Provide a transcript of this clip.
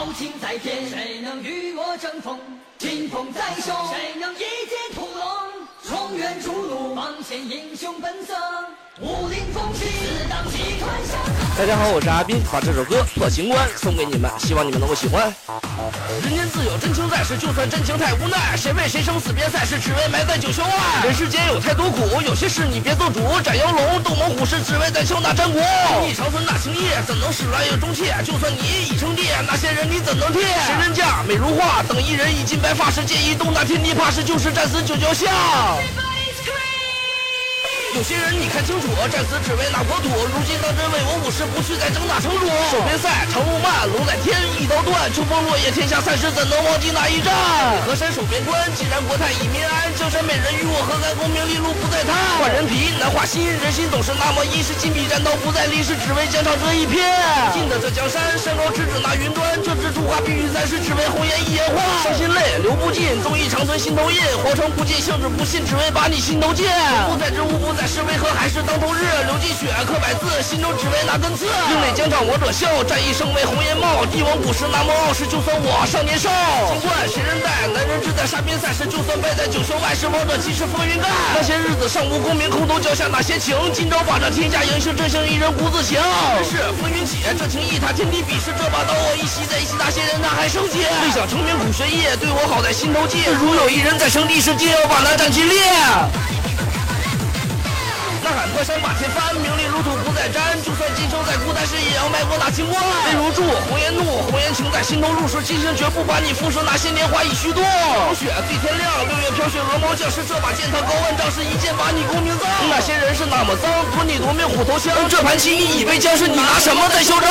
豪情在天，谁能与我争锋？金风在手，谁能一剑屠龙？重圆逐鹿，方显英雄本色。武林风起，自当击退。大家好，我是阿斌，把这首歌《破情关》送给你们，希望你们能够喜欢。人间自有真情在，是就算真情太无奈，谁为谁生死边塞，是只为埋在九霄外。人世间有太多苦，有些事你别做主。斩妖龙，斗猛虎，是只为在敲那战鼓。一长存那情义，怎能使乱又忠切？就算你已称帝，那些人你怎能替？谁人家美如画，等一人已金白发，是剑一动那天地，怕是就是战死九霄下。有些人你看清楚，战死只为那国土。如今当真为我武士，不去再争那城主。守边塞，长路漫，龙在天，一刀断。秋风落叶，天下散时，怎能忘记那一战？河山守边关，既然国泰以民安，江山美人与我何干？功名利禄不在贪。换人皮难画心，人心总是那么一是金笔，战刀不再立，是只为疆场这一片。近的这江山，山高直指那云端。这支朱花碧玉簪，是只为红颜一眼花。伤心泪流不尽，忠义长存心头印。皇城不进，性子不信，只为把你心头见。不在知无不在，但是为何还是当头日？流尽血，刻百字，心中只为那根刺。另类疆场我者笑，战一生为红颜貌。帝王古时那么傲视，就算我少年少。金冠谁人戴？男人志在沙边赛事，就算败在九霄外，是王者气势风云盖。那些日子尚无功名，空头脚下那些情。今朝把这天下英雄，真性一人孤自行。人世风云起，这情义踏天地，比试这把刀，我一袭在一起，那些人他还生气。未想成名苦学业，对我好在心头记。如有一人在生地时，定要把那战旗裂。呐喊破山把天翻，名利如土不再沾。就算今生再孤单是也要迈过那情关。泪如注，红颜怒，红颜情在心头入。说今生绝不把你负说，那些年华已虚度。如雪对天亮，六月飘雪鹅毛将士，这把剑他高万丈，是一剑把你功名葬。那些人是那么脏，夺你夺命虎头枪。这盘棋你已被僵，是你拿什么在嚣张？